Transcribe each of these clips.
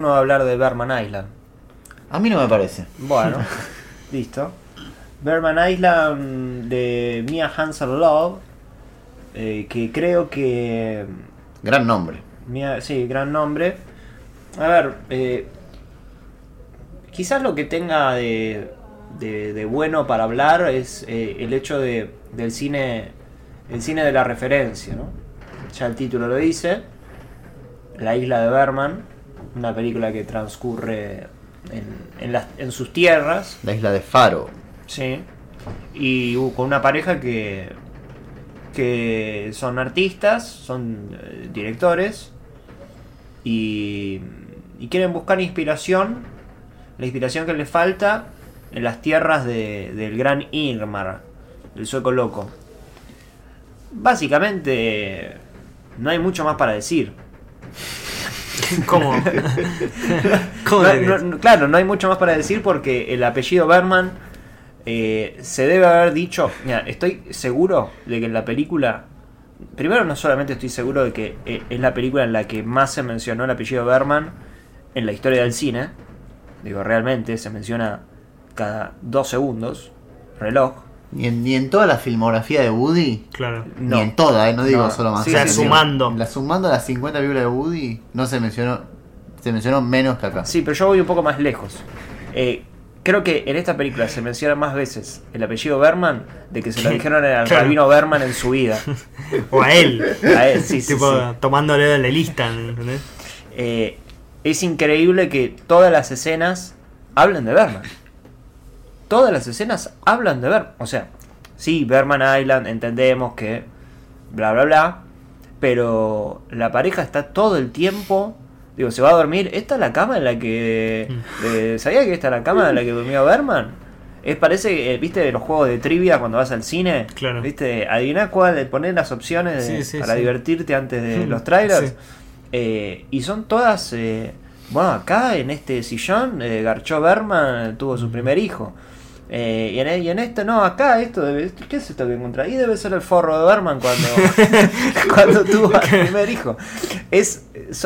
no va a hablar de Berman Island. A mí no me parece. Bueno, listo. Berman Island de Mia Hansen Love, eh, que creo que... Gran nombre. Mia, sí, gran nombre. A ver, eh, quizás lo que tenga de, de, de bueno para hablar es eh, el hecho de, del cine, el cine de la referencia, ¿no? Ya el título lo dice, La isla de Berman, una película que transcurre en, en, las- en sus tierras, La isla de Faro. Sí. Y uh, con una pareja que, que son artistas, son eh, directores y, y quieren buscar inspiración, la inspiración que les falta en las tierras de- del gran Irmar, el sueco loco. Básicamente no hay mucho más para decir. ¿Cómo? ¿Cómo No- decís? no- claro, no hay mucho más para decir porque el apellido Berman eh, se debe haber dicho. Mira, estoy seguro de que en la película. Primero, no solamente estoy seguro de que eh, es la película en la que más se mencionó el apellido Berman en la historia del cine. Digo, realmente se menciona cada dos segundos. Reloj. Ni en, ni en toda la filmografía de Woody. Claro. No. Ni en toda, eh, no digo No. solo más. Sí, O sea, sumando. La sumando las 50 películas de Woody, no se mencionó. Se mencionó menos que acá. Sí, pero yo voy un poco más lejos. Eh, creo que en esta película se menciona más veces el apellido Berman de que se lo dijeron al Claro. rabino Berman en su vida. O a él. A él, sí, sí, tipo, sí. tomándole de la lista, ¿entendés? Eh, es increíble que todas las escenas hablen de Berman. Todas las escenas hablan de Berman. O sea, sí, Berman Island, entendemos que bla bla bla. Pero la pareja está todo el tiempo. Digo, se va a dormir. ¿Esta es la cama en la que. eh, ¿Sabía que esta es la cama en la que durmió Berman? Es parece, eh, viste, de los juegos de trivia cuando vas al cine. Claro. Viste, adivina cuál, poner las opciones de- Sí, sí, para sí. divertirte antes de los trailers. Eh, y son todas. eh, bueno, acá en este sillón, eh, Garchó Berman tuvo su primer hijo. Eh, y, en, y en este, no, acá, esto debe. ¿Qué es esto que encontré? Ahí debe ser el forro de Berman cuando, cuando tuvo al primer hijo. Es,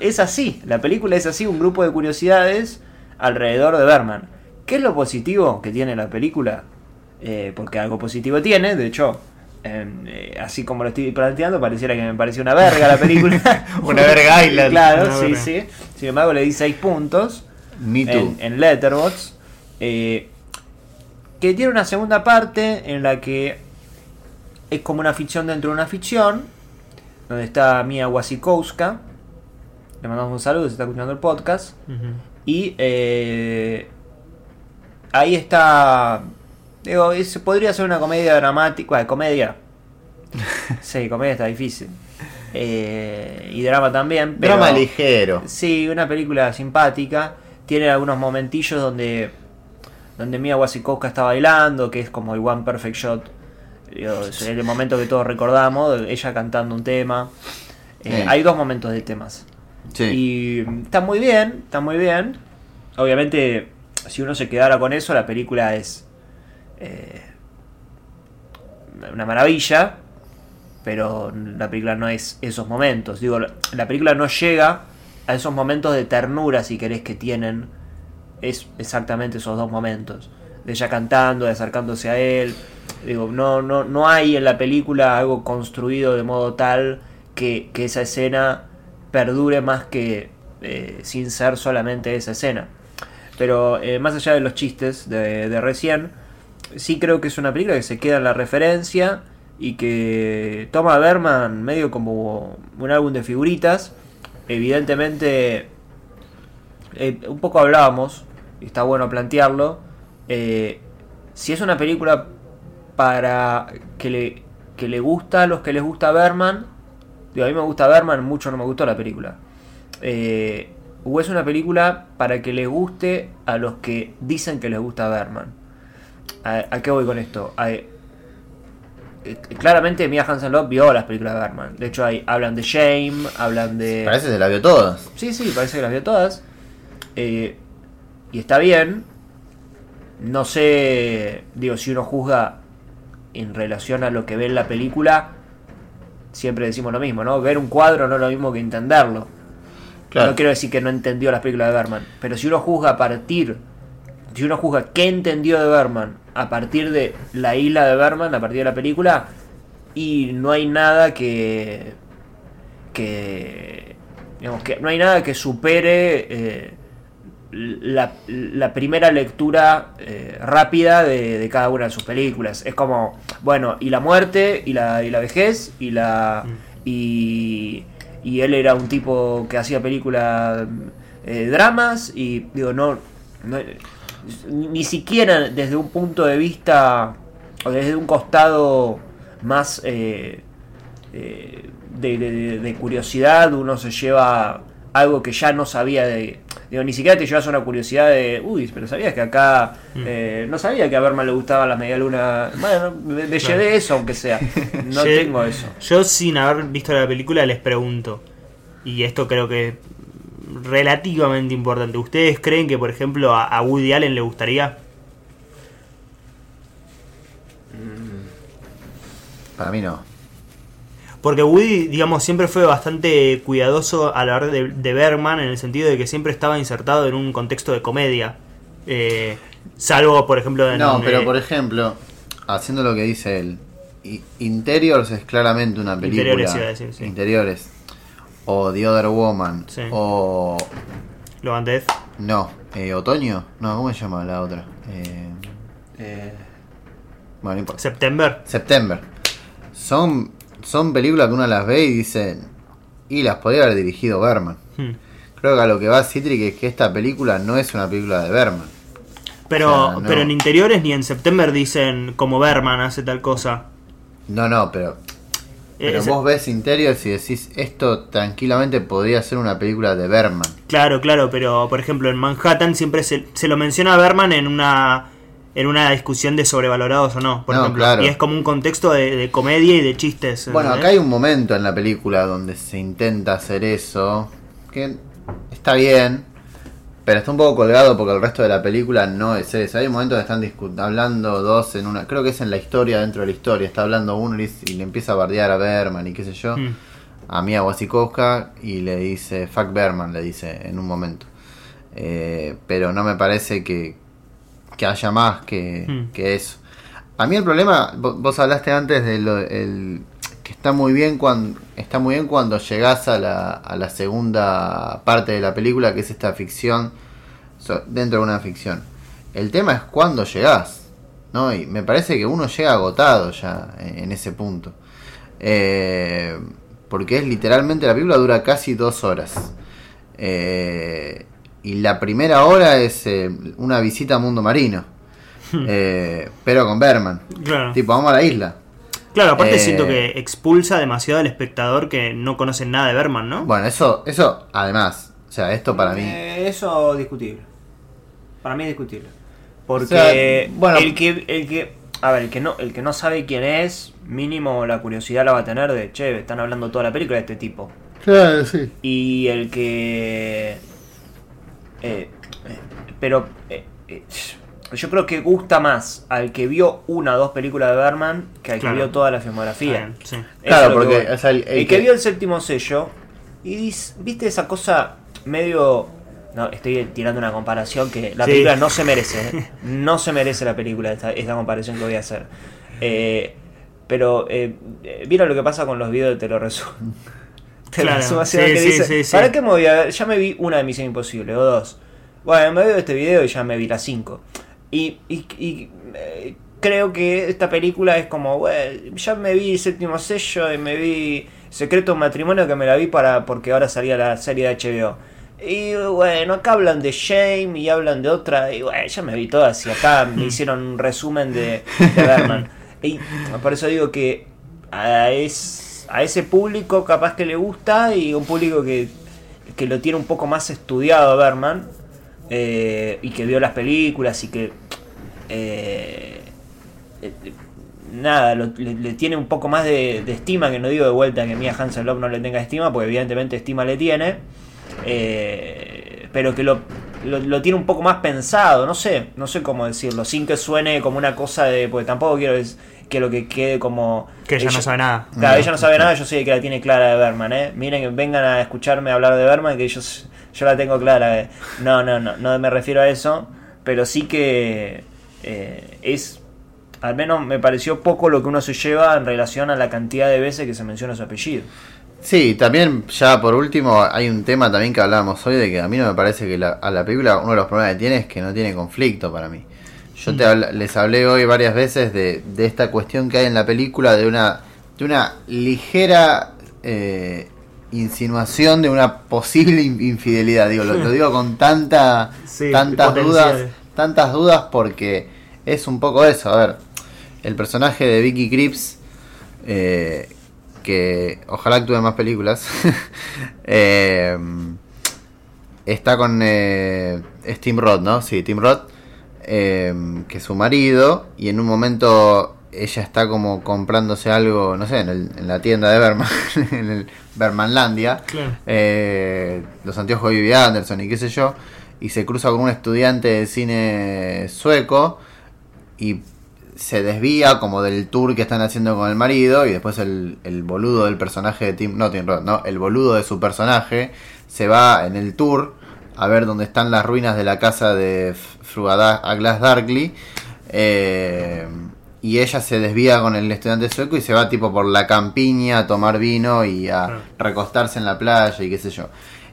es así, la película es así, un grupo de curiosidades alrededor de Berman. ¿Qué es lo positivo que tiene la película? Eh, porque algo positivo tiene, de hecho, em, eh, así como lo estoy planteando, pareciera que me pareció una verga la película. Una verga Island. claro, sí, verga. sí. Sin embargo, le di 6 puntos Me en, en Letterboxd. eh, que tiene una segunda parte en la que es como una ficción dentro de una ficción. Donde está Mia Wasikowska. Le mandamos un saludo, se está escuchando el podcast. Y eh, ahí está. Digo, es- podría ser una comedia dramática. Bueno, comedia. Sí, comedia está difícil. Eh, y drama también. Pero, Drama ligero. Sí, una película simpática. Tiene algunos momentillos donde. Donde Mia Wasikowska está bailando, que es como el One Perfect Shot. Es el momento que todos recordamos, ella cantando un tema. Eh, Sí. Hay dos momentos de temas. Sí. Y mm, está muy bien, está muy bien. Obviamente, si uno se quedara con eso, la película es eh, una maravilla. Pero la película no es esos momentos. Digo, la, la película no llega a esos momentos de ternura, si querés, que tienen. Es exactamente esos dos momentos. De ella cantando, de acercándose a él. Digo, no, no, no hay en la película algo construido de modo tal que, que esa escena perdure más que eh, sin ser solamente esa escena. Pero eh, más allá de los chistes de, recién, sí creo que es una película que se queda en la referencia y que toma a Berman medio como un álbum de figuritas. Evidentemente, eh, un poco hablábamos, y está bueno plantearlo, eh, si es una película para que le, que le gusta a los que les gusta Berman, digo, a mí me gusta Berman, mucho no me gustó la película. Eh, o es una película para que le guste a los que dicen que les gusta Berman. ¿A, a qué voy con esto? A- eh, claramente Mia Hansen Love vio las películas de Berman. De hecho, hay, hablan de Shame, hablan de... Parece que se la vio todas. Sí, sí, parece que las vio todas. Eh, y está bien. No sé, digo, si uno juzga en relación a lo que ve en la película, siempre decimos lo mismo, ¿no? Ver un cuadro no es lo mismo que entenderlo. Claro. No quiero decir que no entendió las películas de Berman, pero si uno juzga a partir, si uno juzga qué entendió de Berman a partir de la isla de Berman, a partir de la película, y no hay nada que. que. digamos que no hay nada que supere. eh, la, la primera lectura eh, rápida de, de cada una de sus películas. Es como, bueno, y la muerte, y la, y la vejez, y la. Y, y él era un tipo que hacía películas eh, dramas, y digo, no, no- Ni siquiera desde un punto de vista. o desde un costado más. eh, de, de- de curiosidad, uno se lleva algo que ya no sabía de. Digo, ni siquiera te llevas una curiosidad de. Uy, pero sabías que acá. eh, no sabía que a Berman le gustaba la medialuna. Bueno, me, me Claro. llevé eso, aunque sea. No tengo eso. Yo sin haber visto la película les pregunto, y esto creo que es relativamente importante, ¿ustedes creen que por ejemplo a, a Woody Allen le gustaría? Para mí no. Porque Woody, digamos, siempre fue bastante cuidadoso a la hora de, de Bergman en el sentido de que siempre estaba insertado en un contexto de comedia. Eh, salvo, por ejemplo, en... No, pero eh, por ejemplo, haciendo lo que dice él, Interiors es claramente una película. Interiores iba a decir, sí. Interiores. O The Other Woman. Sí. O. Lo antes. No, eh, Otoño. No, ¿cómo se llama la otra? Eh, Eh, bueno, no importa. September. September. Son, son películas que uno las ve y dice. Y las podría haber dirigido Berman. Hmm. Creo que a lo que va Citric es que esta película no es una película de Berman. Pero, O sea, no. pero en interiores ni en September dicen como Berman hace tal cosa. No, no, pero Pero Es- vos ves Interiors y decís, esto tranquilamente podría ser una película de Berman. Claro, claro, pero por ejemplo en Manhattan siempre se, se lo menciona a Berman en una en una discusión de sobrevalorados o no, por No, ejemplo. claro. Y es como un contexto de, de comedia y de chistes. Bueno, acá hay un momento en la película donde se intenta hacer eso, que está bien, pero está un poco colgado porque el resto de la película no es eso. Hay un momento donde están hablando dos en una, creo que es en la historia, dentro de la historia, está hablando uno y, y le empieza a bardear a Berman y qué sé yo, Mm. a Mia Wasikowska y le dice, fuck Berman, le dice en un momento. Eh, pero no me parece que, que haya más que, Mm. que eso. A mí el problema, vo- vos hablaste antes de lo el, que está muy bien cuando está muy bien cuando llegás a la, a la segunda parte de la película, que es esta ficción so- dentro de una ficción. El tema es cuando llegás, ¿no? Y me parece que uno llega agotado ya en, en ese punto. Eh, porque es literalmente, la película dura casi dos horas. Eh, y la primera hora es eh, una visita a Mundo Marino. Eh, pero con Berman. Claro. Tipo, vamos a la isla. Claro, aparte Eh, siento que expulsa demasiado al espectador que no conoce nada de Berman, ¿no? Bueno, eso, eso además. O sea, esto para mí. Eso discutible. Para mí es discutible. Porque O sea, bueno- el que el que a ver, el que no el que no sabe quién es, mínimo la curiosidad la va a tener de, che, están hablando toda la película de este tipo. Claro, sí. Y el que eh, pero eh, eh, yo creo que gusta más al que vio una o dos películas de Berman que al Claro. que vio toda la filmografía. Ah, sí. Claro, es lo que porque, o sea, el- el, el que que- vio el séptimo sello y dis- viste esa cosa medio no estoy tirando una comparación que la Sí. película no se merece ¿eh? no se merece la película esta, esta comparación que voy a hacer Eh, pero eh, vieron lo que pasa con los videos de te lo resumo te lo Claro, resumo así, sí, que sí, dice, sí, sí. ¿para qué me voy a ver? ya me vi una de Misión Imposible o dos bueno me veo este video y ya me vi las cinco y, y- y, eh, creo que esta película es como, bueno, ya me vi Séptimo Sello y me vi Secreto Matrimonio que me la vi para porque ahora salía la serie de HBO. Y bueno, acá hablan de Shame y hablan de otra, y bueno, ya me vi todas y acá me hicieron un resumen de, de Berman. Y por eso digo que a, es- a ese público capaz que le gusta y un público que, que lo tiene un poco más estudiado a Berman eh, y que vio las películas y que eh, eh, nada, lo- le, le tiene un poco más de, de estima, que no digo de vuelta que Mia Hansen-Love no le tenga estima, porque evidentemente estima le tiene, eh, pero que lo lo, lo tiene un poco más pensado, no sé, no sé cómo decirlo, sin que suene como una cosa de, porque tampoco quiero que lo que quede como... Que ella no sabe nada. Claro, ella no sabe nada, yo sé que la tiene clara de Berman, ¿eh? Miren, vengan a escucharme hablar de Berman, que yo, s- yo la tengo clara. eh. No, no, no, no me refiero a eso, pero sí que eh, es, al menos me pareció poco lo que uno se lleva en relación a la cantidad de veces que se menciona su apellido. Sí, también ya por último hay un tema también que hablábamos hoy de que a mí no me parece que la, a la película uno de los problemas que tiene es que no tiene conflicto para mí. Yo te habla- les hablé hoy varias veces de, de esta cuestión que hay en la película de una de una ligera eh, insinuación de una posible in- infidelidad. Digo, lo, lo digo con tanta Sí, tantas potencial. dudas, tantas dudas porque es un poco eso. A ver, el personaje de Vicky Cripps eh, que ojalá actúe en más películas. eh, está con eh, es Tim Roth, ¿no? Sí, Tim Roth, eh, que es su marido, y en un momento ella está como comprándose algo, no sé, en, el- en la tienda de Berman, en el Bermanlandia, Claro. eh, los anteojos de Vivi Anderson y qué sé yo, y se cruza con un estudiante de cine sueco y se desvía como del tour que están haciendo con el marido y después el, el boludo del personaje de Tim, no Tim Roth, no, el boludo de su personaje se va en el tour a ver dónde están las ruinas de la casa de F- Fru Ada- Aglas Darkly eh, y ella se desvía con el estudiante sueco y se va tipo por la campiña a tomar vino y a Claro. recostarse en la playa y qué sé yo.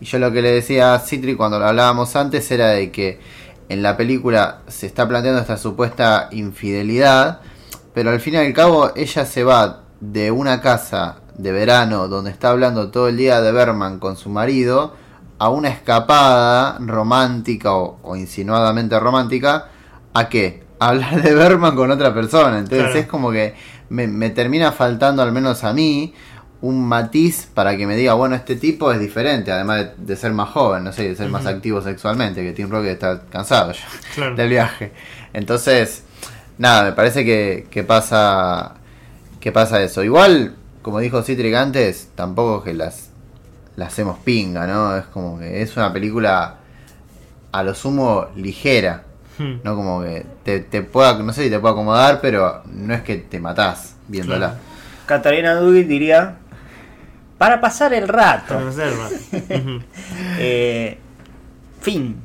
Y yo lo que le decía a Citri cuando lo hablábamos antes era de que en la película se está planteando esta supuesta infidelidad, pero al fin y al cabo ella se va de una casa de verano donde está hablando todo el día de Berman con su marido a una escapada romántica o, o insinuadamente romántica a qué? Hablar de Berman con otra persona. Entonces Claro. es como que me, me termina faltando al menos a mí un matiz para que me diga, bueno, este tipo es diferente, además de, de ser más joven, no sé, de ser más activo sexualmente, que Tim Rocket está cansado ya Claro. del viaje. Entonces, nada, me parece que, que pasa que pasa eso. Igual, como dijo Citric antes, tampoco que las, las hacemos pinga, ¿no? Es como que es una película a lo sumo ligera, Hmm. ¿no? Como que te, te pueda, no sé si te puede acomodar, pero no es que te matás viéndola. Claro. Catalina Dugin diría, para pasar el rato. Para hacer, ¿no? Ujú. Eh, fin.